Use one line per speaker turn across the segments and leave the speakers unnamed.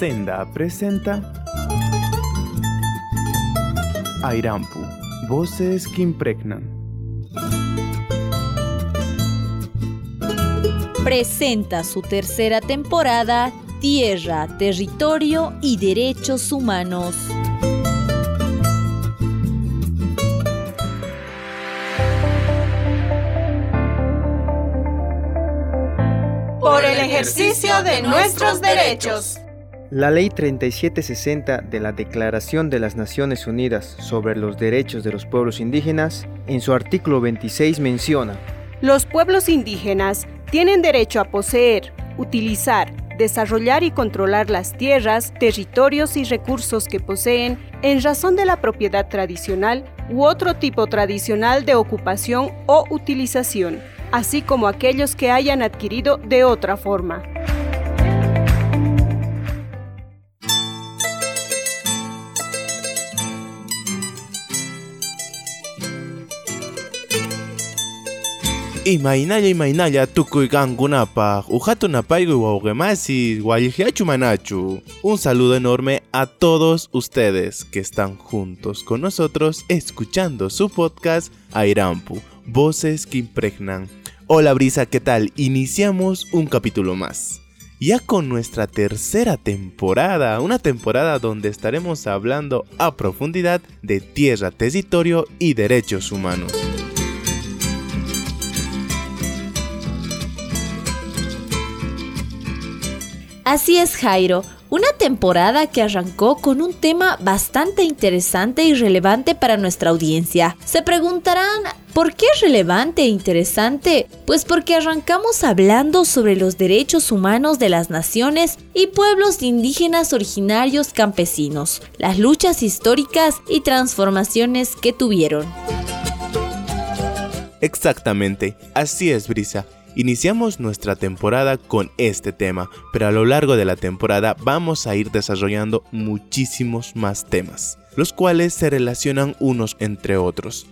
Senda presenta Airampu, voces que impregnan.
Presenta su tercera temporada Tierra, Territorio y Derechos Humanos.
Por el ejercicio de nuestros derechos.
La Ley 3760 de la Declaración de las Naciones Unidas sobre los Derechos de los Pueblos Indígenas, en su artículo 26 menciona,
Los pueblos indígenas tienen derecho a poseer, utilizar, desarrollar y controlar las tierras, territorios y recursos que poseen en razón de la propiedad tradicional u otro tipo tradicional de ocupación o utilización, así como aquellos que hayan adquirido de otra forma.
Imaynalla imaynalla tukuykankunapaq uhatunapayku wawqimasi wallijiachu manachu. Un saludo enorme a todos ustedes que están juntos con nosotros escuchando su podcast Airampu, Voces que impregnan. Hola Brisa, ¿qué tal? Iniciamos un capítulo más. Ya con nuestra tercera temporada, una temporada donde estaremos hablando a profundidad de tierra, territorio y derechos humanos.
Así es, Jairo. Una temporada que arrancó con un tema bastante interesante y relevante para nuestra audiencia. Se preguntarán, ¿por qué es relevante e interesante? Pues porque arrancamos hablando sobre los derechos humanos de las naciones y pueblos indígenas originarios campesinos, las luchas históricas y transformaciones que tuvieron.
Exactamente, así es, Brisa. Iniciamos nuestra temporada con este tema, pero a lo largo de la temporada vamos a ir desarrollando muchísimos más temas, los cuales se relacionan unos entre otros.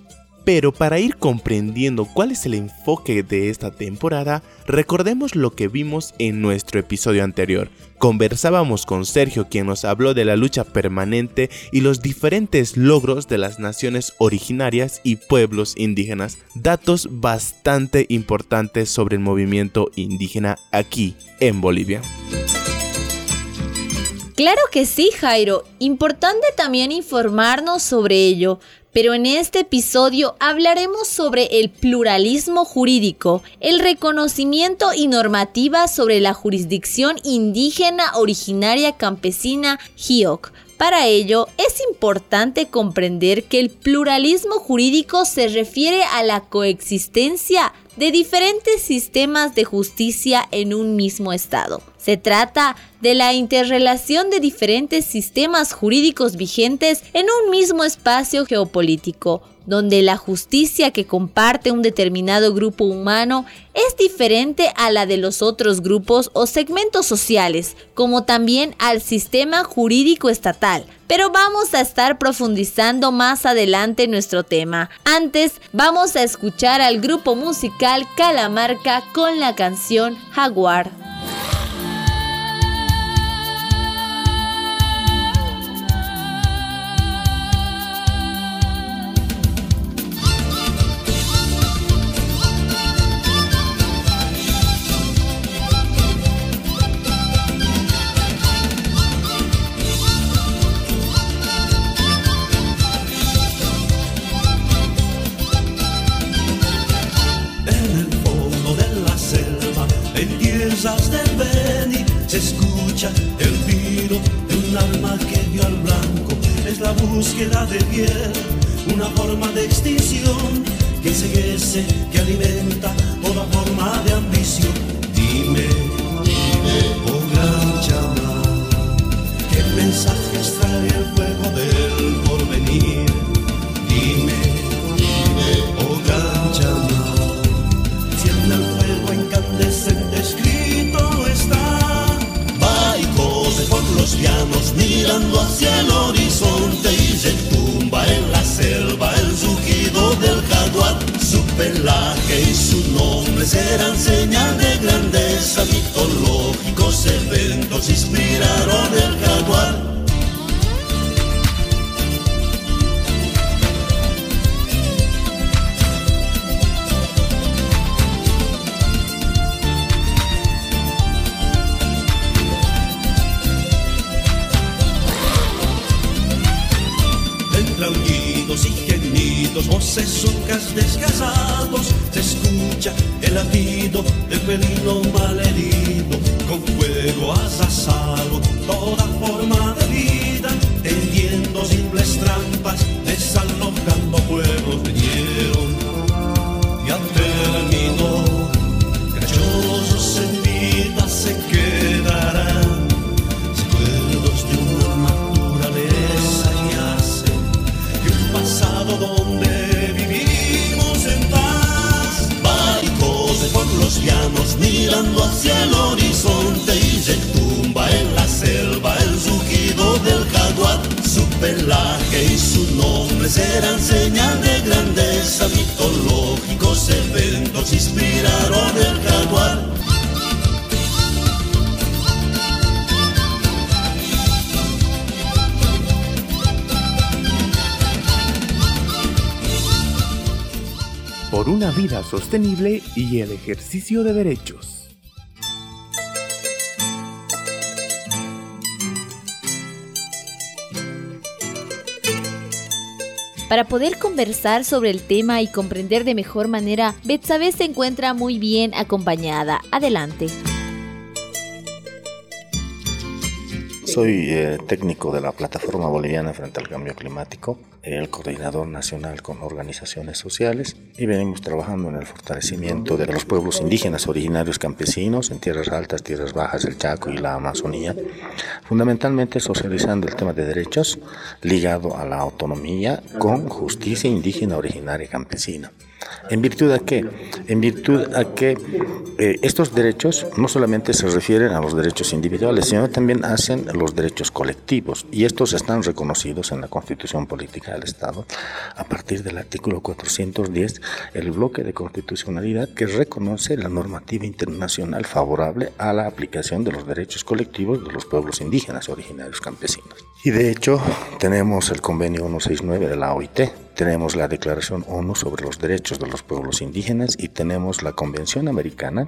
Pero para ir comprendiendo cuál es el enfoque de esta temporada, recordemos lo que vimos en nuestro episodio anterior. Conversábamos con Sergio quien nos habló de la lucha permanente y los diferentes logros de las naciones originarias y pueblos indígenas, datos bastante importantes sobre el movimiento indígena aquí en Bolivia.
Claro que sí, Jairo. Importante también informarnos sobre ello, pero en este episodio hablaremos sobre el pluralismo jurídico, el reconocimiento y normativa sobre la jurisdicción indígena originaria campesina GIOC. Para ello, es importante comprender que el pluralismo jurídico se refiere a la coexistencia de diferentes sistemas de justicia en un mismo Estado. Se trata de la interrelación de diferentes sistemas jurídicos vigentes en un mismo espacio geopolítico, donde la justicia que comparte un determinado grupo humano es diferente a la de los otros grupos o segmentos sociales, como también al sistema jurídico estatal. Pero vamos a estar profundizando más adelante nuestro tema. Antes, vamos a escuchar al grupo musical Calamarca con la canción Jaguar.
Serán señal de grandeza, mitológicos eventos inspiraron y el
ejercicio de derechos.
Para poder conversar sobre el tema y comprender de mejor manera, Betsabe se encuentra muy bien acompañada. Adelante.
Soy eh, técnico de la Plataforma Boliviana frente al Cambio Climático, el coordinador nacional con organizaciones sociales y venimos trabajando en el fortalecimiento de los pueblos indígenas originarios campesinos en tierras altas, tierras bajas, el Chaco y la Amazonía, fundamentalmente socializando el tema de derechos ligado a la autonomía con justicia indígena originaria campesina. ¿En virtud a qué? En virtud a que eh, estos derechos no solamente se refieren a los derechos individuales, sino también hacen los derechos colectivos y estos están reconocidos en la Constitución Política del Estado a partir del artículo 410, el bloque de constitucionalidad que reconoce la normativa internacional favorable a la aplicación de los derechos colectivos de los pueblos indígenas originarios campesinos. Y de hecho tenemos el convenio 169 de la OIT, tenemos la Declaración ONU sobre los Derechos de los Pueblos Indígenas y tenemos la Convención Americana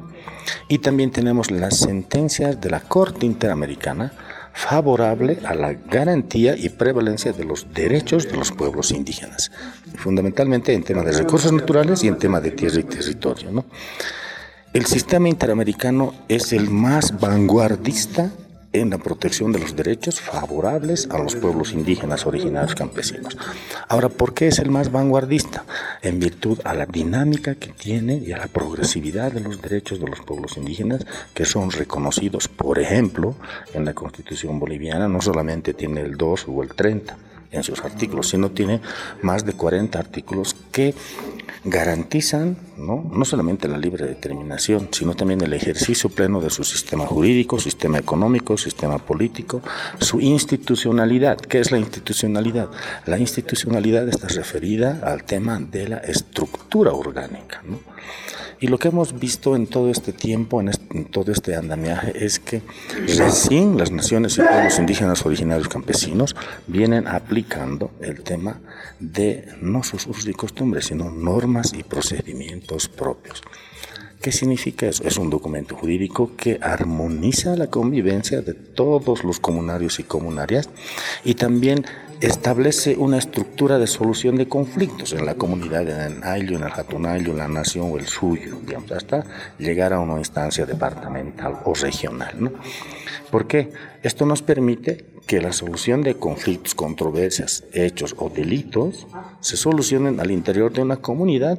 y también tenemos las sentencias de la Corte Interamericana favorable a la garantía y prevalencia de los derechos de los pueblos indígenas, fundamentalmente en tema de recursos naturales y en tema de tierra y territorio. El sistema interamericano es el más vanguardista en la protección de los derechos favorables a los pueblos indígenas originarios campesinos. Ahora, ¿por qué es el más vanguardista? En virtud a la dinámica que tiene y a la progresividad de los derechos de los pueblos indígenas que son reconocidos, por ejemplo, en la Constitución boliviana, no solamente tiene el 2 o el 30 en sus artículos, sino tiene más de 40 artículos que garantizan ¿no? no solamente la libre determinación, sino también el ejercicio pleno de su sistema jurídico, sistema económico, sistema político, su institucionalidad. ¿Qué es la institucionalidad? La institucionalidad está referida al tema de la estructura orgánica. Y lo que hemos visto en todo este tiempo, en, este, en, todo este andamiaje, es que recién las naciones y pueblos indígenas originarios campesinos vienen aplicando el tema de no sus usos y costumbres, sino normas y procedimientos propios. ¿Qué significa eso? Es un documento jurídico que armoniza la convivencia de todos los comunarios y comunarias y también establece una estructura de solución de conflictos en la comunidad, en el en el Jatunayo, en la nación o el suyo, digamos, hasta llegar a una instancia departamental o regional. ¿no? ¿Por qué? Esto nos permite que la solución de conflictos, controversias, hechos o delitos se solucionen al interior de una comunidad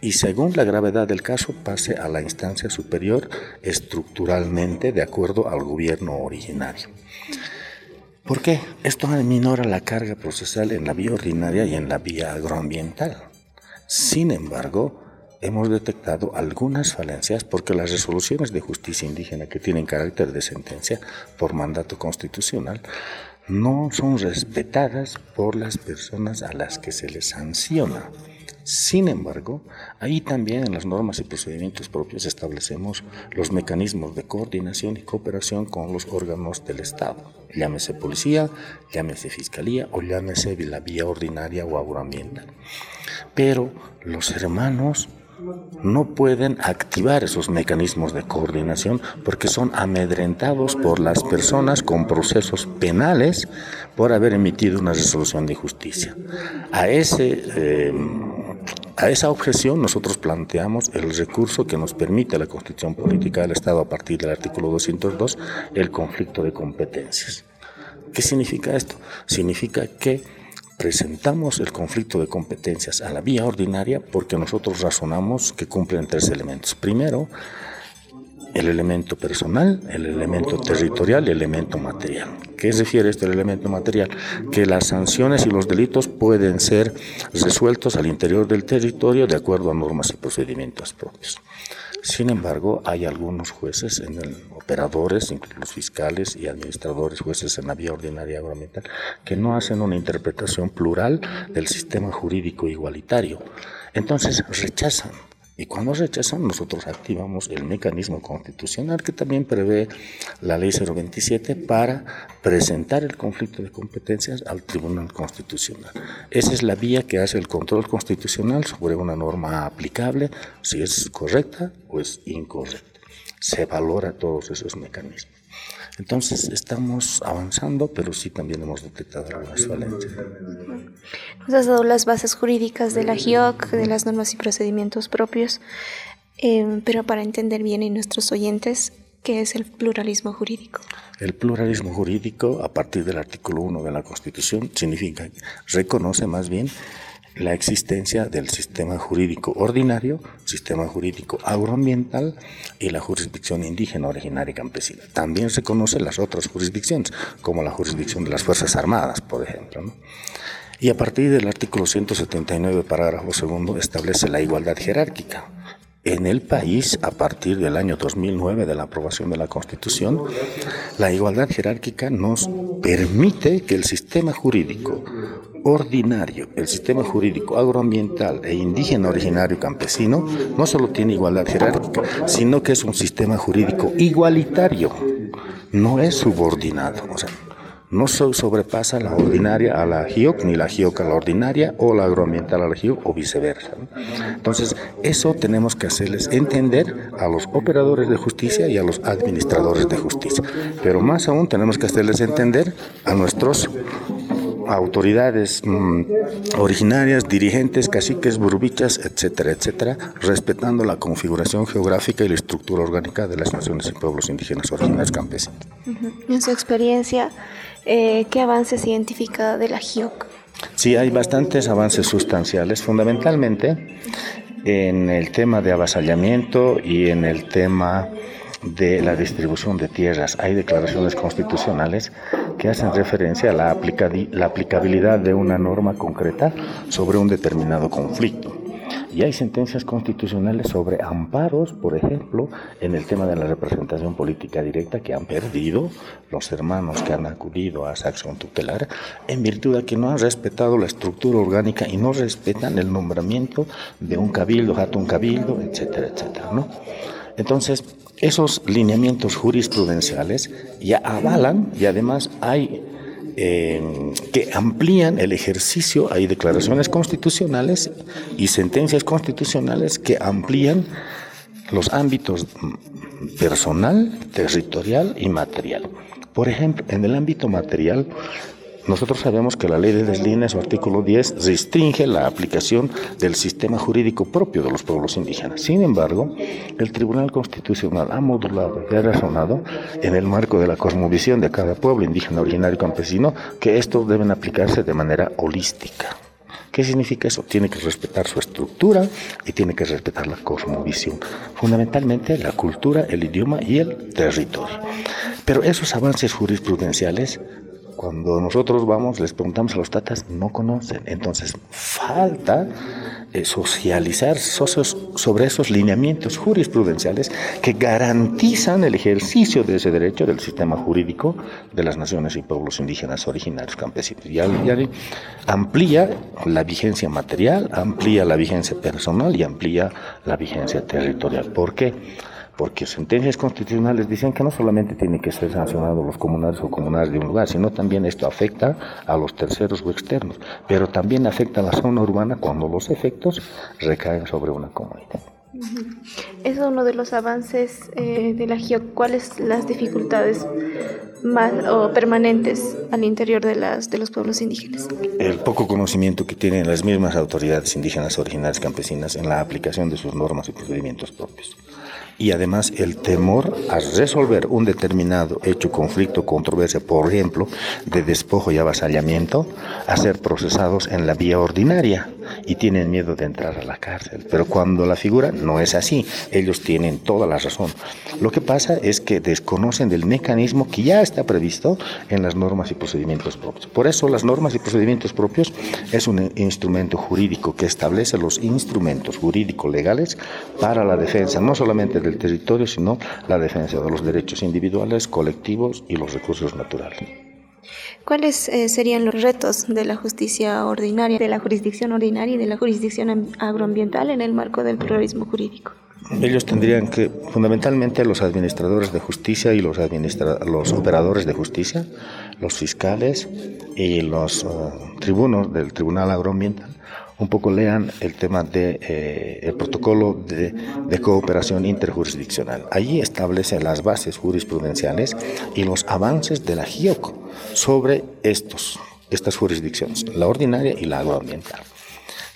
y según la gravedad del caso pase a la instancia superior estructuralmente de acuerdo al gobierno originario. ¿Por qué? Esto minora la carga procesal en la vía ordinaria y en la vía agroambiental. Sin embargo, hemos detectado algunas falencias porque las resoluciones de justicia indígena que tienen carácter de sentencia por mandato constitucional no son respetadas por las personas a las que se les sanciona. Sin embargo, ahí también en las normas y procedimientos propios establecemos los mecanismos de coordinación y cooperación con los órganos del Estado, llámese policía, llámese fiscalía o llámese la vía ordinaria o agroambiental. Pero los hermanos no pueden activar esos mecanismos de coordinación porque son amedrentados por las personas con procesos penales por haber emitido una resolución de justicia. A ese, eh, A esa objeción nosotros planteamos el recurso que nos permite la Constitución Política del Estado a partir del artículo 202, el conflicto de competencias. ¿Qué significa esto? Significa que presentamos el conflicto de competencias a la vía ordinaria porque nosotros razonamos que cumplen tres elementos. Primero, el elemento personal, el elemento territorial y el elemento material. ¿Qué refiere este elemento material? Que las sanciones y los delitos pueden ser resueltos al interior del territorio de acuerdo a normas y procedimientos propios. Sin embargo, hay algunos jueces, operadores, incluso los fiscales y administradores, jueces en la vía ordinaria agroambiental, que no hacen una interpretación plural del sistema jurídico igualitario. Entonces rechazan y cuando rechazan, nosotros activamos el mecanismo constitucional que también prevé la ley 027 para presentar el conflicto de competencias al Tribunal Constitucional. Esa es la vía que hace el control constitucional sobre una norma aplicable, si es correcta o es incorrecta. Se valora todos esos mecanismos. Entonces estamos avanzando, pero sí también hemos detectado algunas falencias.
Nos has dado las bases jurídicas de la GIOC, de las normas y procedimientos propios, eh, pero para entender bien en nuestros oyentes, ¿qué es el pluralismo jurídico?
El pluralismo jurídico, a partir del artículo 1 de la Constitución, significa, reconoce más bien la existencia del sistema jurídico ordinario, sistema jurídico agroambiental y la jurisdicción indígena originaria y campesina. También se conocen las otras jurisdicciones, como la jurisdicción de las Fuerzas Armadas, por ejemplo. Y a partir del artículo 179, parágrafo segundo, establece la igualdad jerárquica. En el país, a partir del año 2009 de la aprobación de la Constitución, la igualdad jerárquica nos permite que el sistema jurídico ordinario, el sistema jurídico agroambiental e indígena originario campesino no solo tiene igualdad jerárquica, sino que es un sistema jurídico igualitario, no es subordinado. O sea, no sobrepasa la ordinaria a la GIOC, ni la GIOC a la ordinaria, o la agroambiental a la GIOC, o viceversa. Entonces, eso tenemos que hacerles entender a los operadores de justicia y a los administradores de justicia. Pero más aún tenemos que hacerles entender a nuestros autoridades mm, originarias, dirigentes, caciques, burbichas, etcétera, etcétera, respetando la configuración geográfica y la estructura orgánica de las naciones y pueblos indígenas originarios campesinos.
En su experiencia, eh, ¿qué avances identifica de la GIOC?
Sí, hay bastantes avances sustanciales, fundamentalmente en el tema de avasallamiento y en el tema de la distribución de tierras. Hay declaraciones constitucionales que hacen referencia a la, la aplicabilidad de una norma concreta sobre un determinado conflicto. Y hay sentencias constitucionales sobre amparos, por ejemplo, en el tema de la representación política directa que han perdido los hermanos que han acudido a esa acción tutelar en virtud de que no han respetado la estructura orgánica y no respetan el nombramiento de un cabildo, jato un cabildo, etcétera, etcétera, ¿no? Entonces, esos lineamientos jurisprudenciales ya avalan y además hay eh, que amplían el ejercicio, hay declaraciones constitucionales y sentencias constitucionales que amplían los ámbitos personal, territorial y material. Por ejemplo, en el ámbito material, nosotros sabemos que la ley de deslines, su artículo 10, restringe la aplicación del sistema jurídico propio de los pueblos indígenas. Sin embargo, el Tribunal Constitucional ha modulado y ha razonado en el marco de la cosmovisión de cada pueblo indígena, originario campesino que estos deben aplicarse de manera holística. ¿Qué significa eso? Tiene que respetar su estructura y tiene que respetar la cosmovisión. Fundamentalmente la cultura, el idioma y el territorio. Pero esos avances jurisprudenciales cuando nosotros vamos, les preguntamos a los tatas, no conocen. Entonces, falta eh, socializar sobre esos lineamientos jurisprudenciales que garantizan el ejercicio de ese derecho del sistema jurídico de las naciones y pueblos indígenas originarios campesinos. Y amplía la vigencia material, amplía la vigencia personal y amplía la vigencia territorial. ¿Por qué? Porque sentencias constitucionales dicen que no solamente tienen que ser sancionados los comunales o comunales de un lugar, sino también esto afecta a los terceros o externos, pero también afecta a la zona urbana cuando los efectos recaen sobre una comunidad.
Es uno de los avances eh, de la GIOC. ¿Cuáles las dificultades más o permanentes al interior de, las, de los pueblos indígenas?
El poco conocimiento que tienen las mismas autoridades indígenas originales campesinas en la aplicación de sus normas y procedimientos propios y además el temor a resolver un determinado hecho, conflicto, controversia, por ejemplo, de despojo y avasallamiento, a ser procesados en la vía ordinaria y tienen miedo de entrar a la cárcel. Pero cuando la figura no es así, ellos tienen toda la razón. Lo que pasa es que desconocen del mecanismo que ya está previsto en las normas y procedimientos propios. Por eso las normas y procedimientos propios es un instrumento jurídico que establece los instrumentos jurídicos legales para la defensa no solamente del territorio, sino la defensa de los derechos individuales, colectivos y los recursos naturales.
¿Cuáles eh, serían los retos de la justicia ordinaria, de la jurisdicción ordinaria y de la jurisdicción agroambiental en el marco del pluralismo jurídico?
Ellos tendrían que, fundamentalmente, los administradores de justicia y los, los operadores de justicia, los fiscales y los eh, tribunos del Tribunal Agroambiental, un poco lean el tema del de, eh, el protocolo de, cooperación interjurisdiccional. Allí establece las bases jurisprudenciales y los avances de la GIOC sobre estos, estas jurisdicciones, la ordinaria y la agroambiental.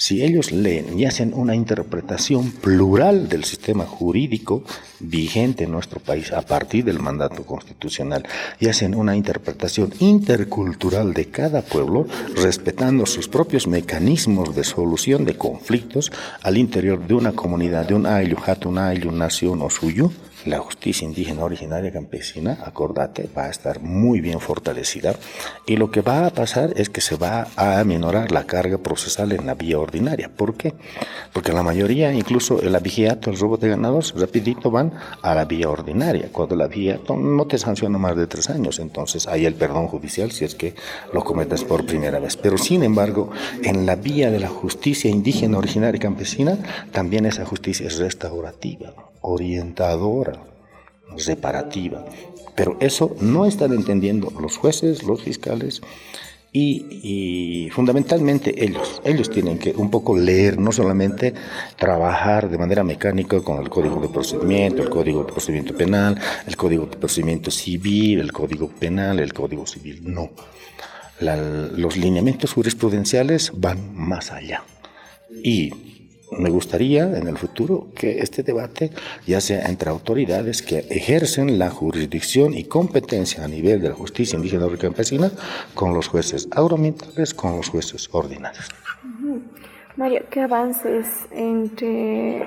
Si ellos leen y hacen una interpretación plural del sistema jurídico vigente en nuestro país a partir del mandato constitucional y hacen una interpretación intercultural de cada pueblo, respetando sus propios mecanismos de solución de conflictos al interior de una comunidad, de un ayllu, hatun ayllu, nación o suyo, la justicia indígena originaria campesina, acordate, va a estar muy bien fortalecida y lo que va a pasar es que se va a aminorar la carga procesal en la vía ordinaria. ¿Por qué? Porque la mayoría, incluso el abigeato, el robo de ganados, rapidito van a la vía ordinaria. Cuando la vía no te sanciona más de tres años, entonces hay el perdón judicial si es que lo cometes por primera vez. Pero sin embargo, en la vía de la justicia indígena originaria campesina, también esa justicia es restaurativa, orientadora reparativa. Pero eso no están entendiendo los jueces, los fiscales y, fundamentalmente ellos. Ellos tienen que un poco leer, no solamente trabajar de manera mecánica con el código de procedimiento, el código de procedimiento penal, el código de procedimiento civil, el código penal, el código civil. No. los lineamientos jurisprudenciales van más allá. Y me gustaría en el futuro que este debate ya sea entre autoridades que ejercen la jurisdicción y competencia a nivel de la justicia indígena y campesina con los jueces agroambientales, con los jueces ordinarios.
Mario, ¿qué avances entre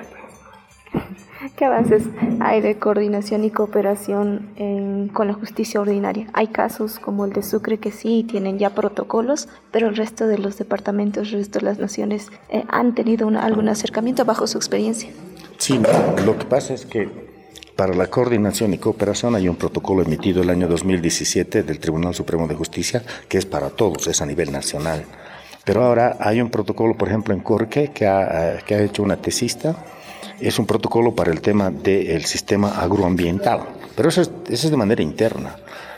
¿Qué avances hay de coordinación y cooperación con la justicia ordinaria? Hay casos como el de Sucre que sí tienen ya protocolos, pero el resto de los departamentos, el resto de las naciones eh, han tenido algún acercamiento bajo su experiencia.
Sí, lo que pasa es que para la coordinación y cooperación hay un protocolo emitido el año 2017 del Tribunal Supremo de Justicia que es para todos, es a nivel nacional. Pero ahora hay un protocolo, por ejemplo, en Corque que ha, eh, que ha hecho una tesista es un protocolo para el tema del sistema agroambiental, pero eso es, de manera interna.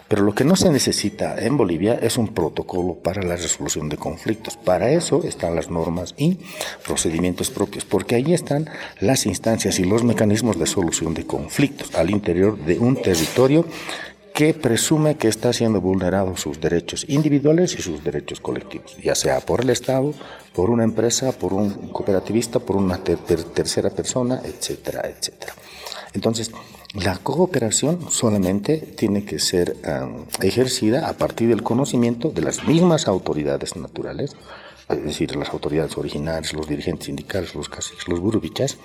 Pero lo que no se necesita en Bolivia es un protocolo para la resolución de conflictos. Para eso están las normas y procedimientos propios, porque ahí están las instancias y los mecanismos de solución de conflictos al interior de un territorio que presume que está siendo vulnerados sus derechos individuales y sus derechos colectivos, ya sea por el Estado, por una empresa, por un cooperativista, por una tercera persona, etcétera, etcétera. Entonces, la cooperación solamente tiene que ser ejercida a partir del conocimiento de las mismas autoridades naturales, es decir, las autoridades originales, los dirigentes sindicales, los caciques, los burubichas,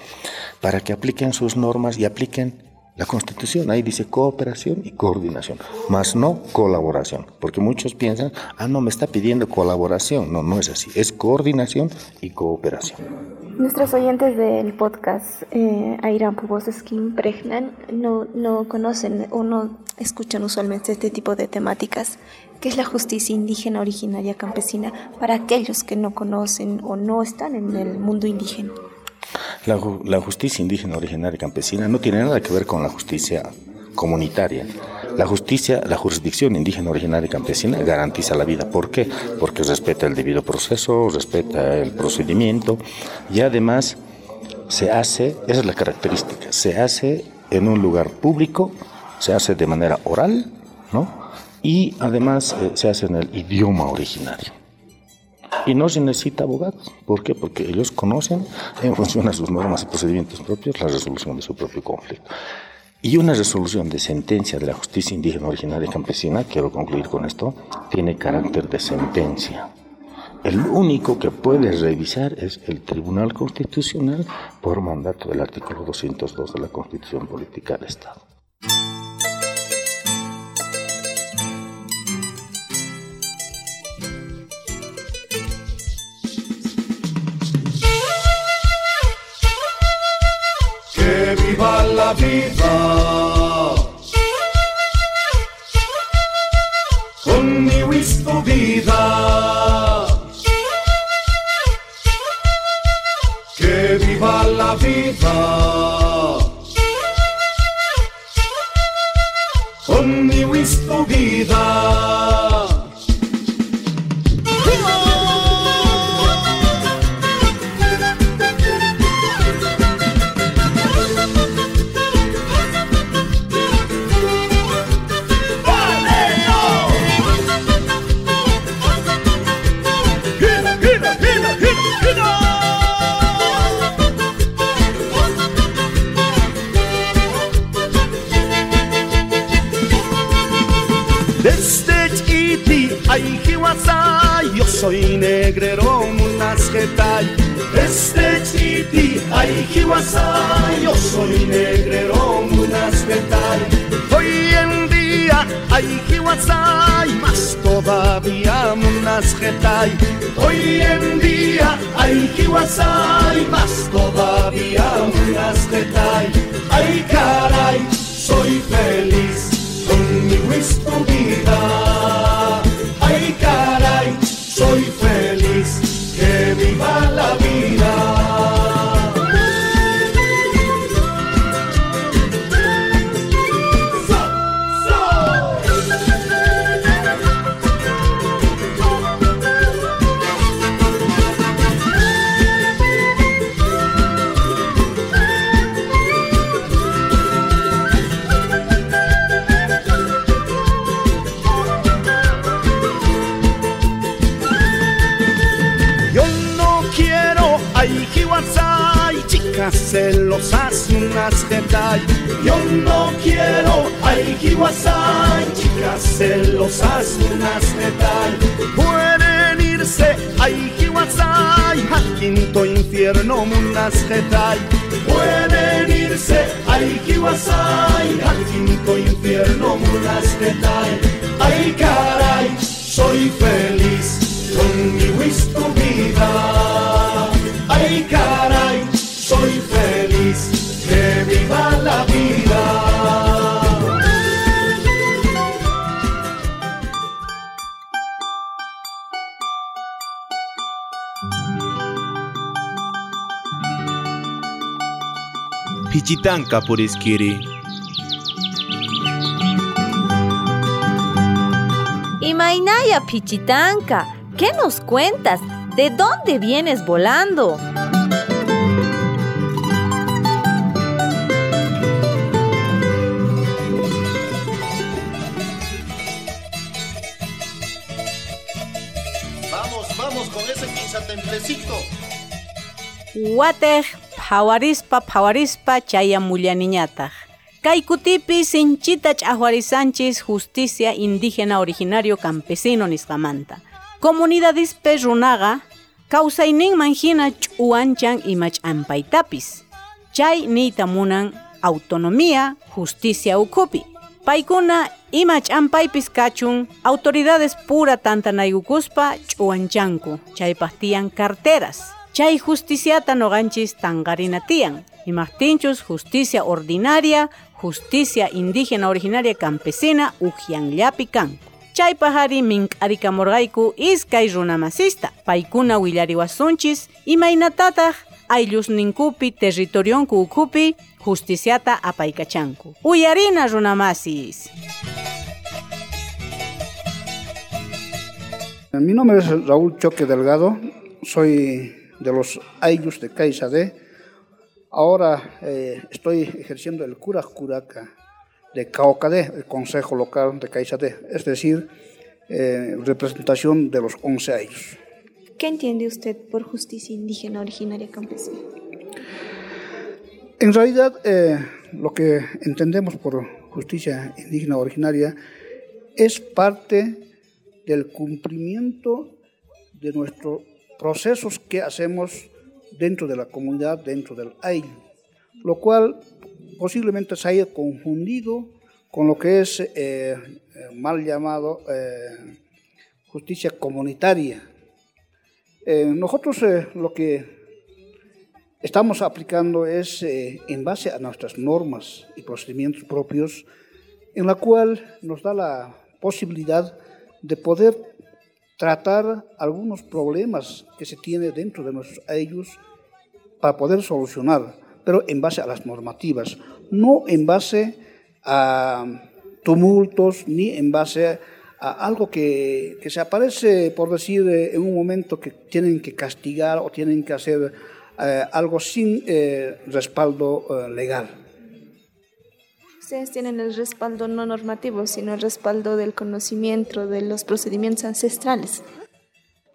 para que apliquen sus normas y apliquen la Constitución ahí dice cooperación y coordinación, más no colaboración, porque muchos piensan, ah, no, me está pidiendo colaboración. No, no es así, es coordinación y cooperación.
Nuestros oyentes del podcast eh, Airan Skin Pregnan no, no conocen o no escuchan usualmente este tipo de temáticas. ¿Qué es la justicia indígena originaria campesina para aquellos que no conocen o no están en el mundo indígena?
La, justicia indígena originaria campesina no tiene nada que ver con la justicia comunitaria. La justicia, la jurisdicción indígena originaria campesina garantiza la vida. ¿Por qué? Porque respeta el debido proceso, respeta el procedimiento y además se hace, esa es la característica, se hace en un lugar público, se hace de manera oral, ¿no? Y además eh, se hace en el idioma originario. Y no se necesita abogados. ¿Por qué? Porque ellos conocen, en función a sus normas y procedimientos propios, la resolución de su propio conflicto. Y una resolución de sentencia de la justicia indígena originaria campesina, quiero concluir con esto, tiene carácter de sentencia. El único que puede revisar es el Tribunal Constitucional por mandato del artículo 202 de la Constitución Política del Estado.
Ay Jiwasa, yo soy negrero munasgetay. Desde Chiti, ay Jiwasa, yo soy negrero munasgetay. Hoy en día, ay Jiwasa, más todavía munasgetay. Hoy en día, ay Jiwasa, más todavía munasgetay. Ay caray, soy feliz con mi tu celosas unas detalles. Yo no quiero ay jiwasai, chicas celosas unas detalles. Pueden irse ay jiwasai, al quinto infierno unas detalles. Pueden irse ay jiwasai, al quinto infierno unas detalles. Ay caray, soy feliz con mi tu vida. Ay, caray, soy
Pichitanka por isquiri.
Y Mainaya Pichitanka, ¿qué nos cuentas? ¿De dónde vienes volando?
Vamos, vamos con ese pinzatemplecito.
Water, pawarispa, pawarispa, chaya mullaniñataq. Kay kutipi sinchita ch'ahwarisanchis justicia indígena originario campesino nisqamanta. Comunidadispe runaqa kawsayninman hina ch'uanchan ima ch'ampaytapis. Chay niyta munan autonomía, justicia ukhupi. Paykuna ima kachun autoridades pura tantanaykukuspa ch'uanchanku. Chaypaq tiyan carteras. Chay justiciata noganchis tangarina tiyan. Imaqtinchus justicia ordinaria, justicia indígena originaria campesina ujianllapi kanku. Chay pahari mink'arikamurqayku iskay runamasista. Paykuna willariwasunchis imaynatataq ayllusninkupi territorionku ukhupi justiciata apaykachanku. Uyarina runamasis.
Mi nombre es Raúl Choque Delgado, soy de los Ayllus de Caiza de Ahora eh, estoy ejerciendo el cura curaca de Caocadé, el Consejo Local de Caixadé, es decir, eh, representación de los 11 años.
¿Qué entiende usted por justicia indígena originaria campesina?
En realidad, eh, lo que entendemos por justicia indígena originaria es parte del cumplimiento de nuestros procesos que hacemos dentro de la comunidad, dentro del AIL, lo cual posiblemente se haya confundido con lo que es eh, mal llamado eh, justicia comunitaria. Eh, nosotros lo que estamos aplicando es en base a nuestras normas y procedimientos propios, en la cual nos da la posibilidad de poder tratar algunos problemas que se tiene dentro de nuestros ellos para poder solucionar, pero en base a las normativas, no en base a tumultos ni en base a algo que, que se aparece, por decir, en un momento que tienen que castigar o tienen que hacer eh, algo sin eh, respaldo eh, legal.
Ustedes tienen el respaldo no normativo, sino el respaldo del conocimiento de los procedimientos ancestrales.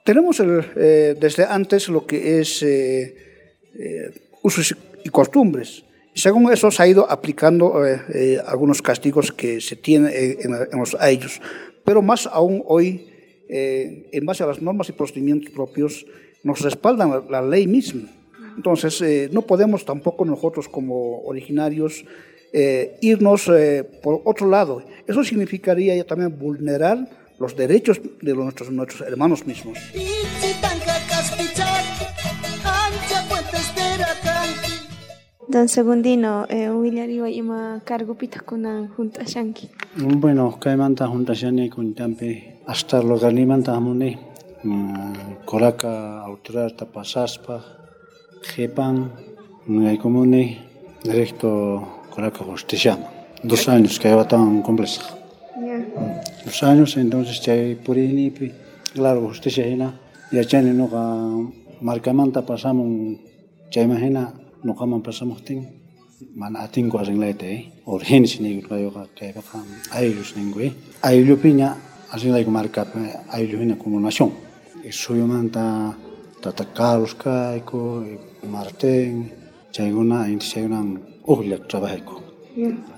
Tenemos desde antes lo que es usos y costumbres. Según eso se ha ido aplicando eh, eh, algunos castigos que se tienen en, los ellos, pero más aún hoy, eh, en base a las normas y procedimientos propios, nos respaldan la, ley misma. Entonces, no podemos tampoco nosotros como originarios irnos por otro lado. Eso significaría también vulnerar los derechos de nuestros, nuestros hermanos mismos.
Don Segundino, eh, William iba ima cargo pita kuna junta shanki.
Bueno, kaimanta junta shani kuntampe hasta lo ganimanta amune. Koraka autoridad tapasaspa, jepan, comune, directo coraca gostexana. Dos años, que era tan complexa. Yeah. Dos años, entonces, chay purinipi, claro, gostexana. Y achane noga marcamanta pasamos, chay imagina, noga man pasamos ting. man atin ko asing lai te or hen sini ko kayo ka kay pa kam ay lus ning ko ay lupinya asing lai ko marka ay lupina kombinasyon suyo man ta tatakalos ka ko marten chayguna inti chayguna chaiguna ohla trabajo ko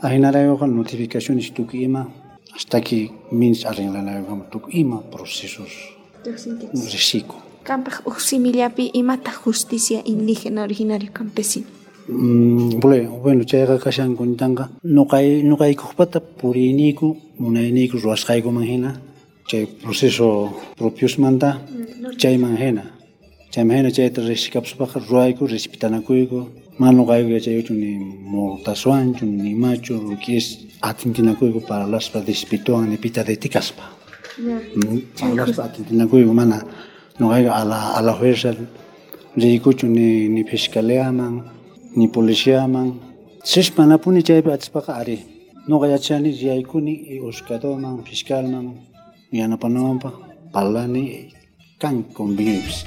ay nara yo kan notificación istuki ima hasta que means asing la yo kam tuk ima procesos reciclo
Campaj uximillapi imata justicia indígena originario campesino.
Mm, bueno, chayqa kashan kuntanga nuqay nuqaykujpata puriyniku munayniku ruwasqayku manhina chay proceso propios manta chayman hina chayman hina chayta rishikapuspaqa ruwayku respetanakuyku mano gaigo yacha yochuni motaswan chun nimachu kis atintinakuygu paralaspa dispituan nipita detikaspa ya. mm, paralaspa atintinakuygu mana nogaiga ala ala fuerza. Rikuchu ni ni fiscaleaman ni policiaman. Sishmanapuni chaypi atispaqa ari. Mang yachani riyaykuni panama fiscalman yanapanawanpaq parlani kan convenipis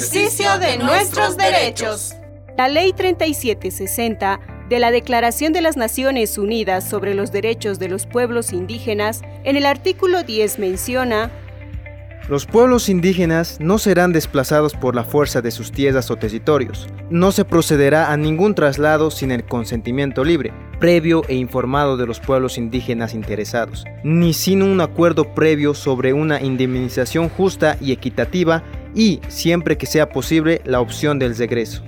ejercicio de nuestros derechos.
La Ley 3760 de la Declaración de las Naciones Unidas sobre los Derechos de los Pueblos Indígenas, en el artículo 10 menciona
los pueblos indígenas no serán desplazados por la fuerza de sus tierras o territorios. No se procederá a ningún traslado sin el consentimiento libre, previo e informado de los pueblos indígenas interesados, ni sin un acuerdo previo sobre una indemnización justa y equitativa y, siempre que sea posible, la opción del regreso.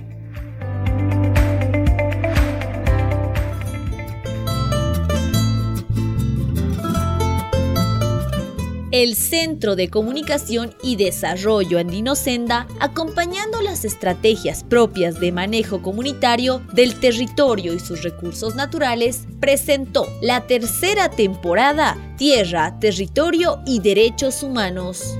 El Centro de Comunicación y Desarrollo Andino Senda, acompañando las estrategias propias de manejo comunitario del territorio y sus recursos naturales, presentó la tercera temporada Tierra, Territorio y Derechos Humanos.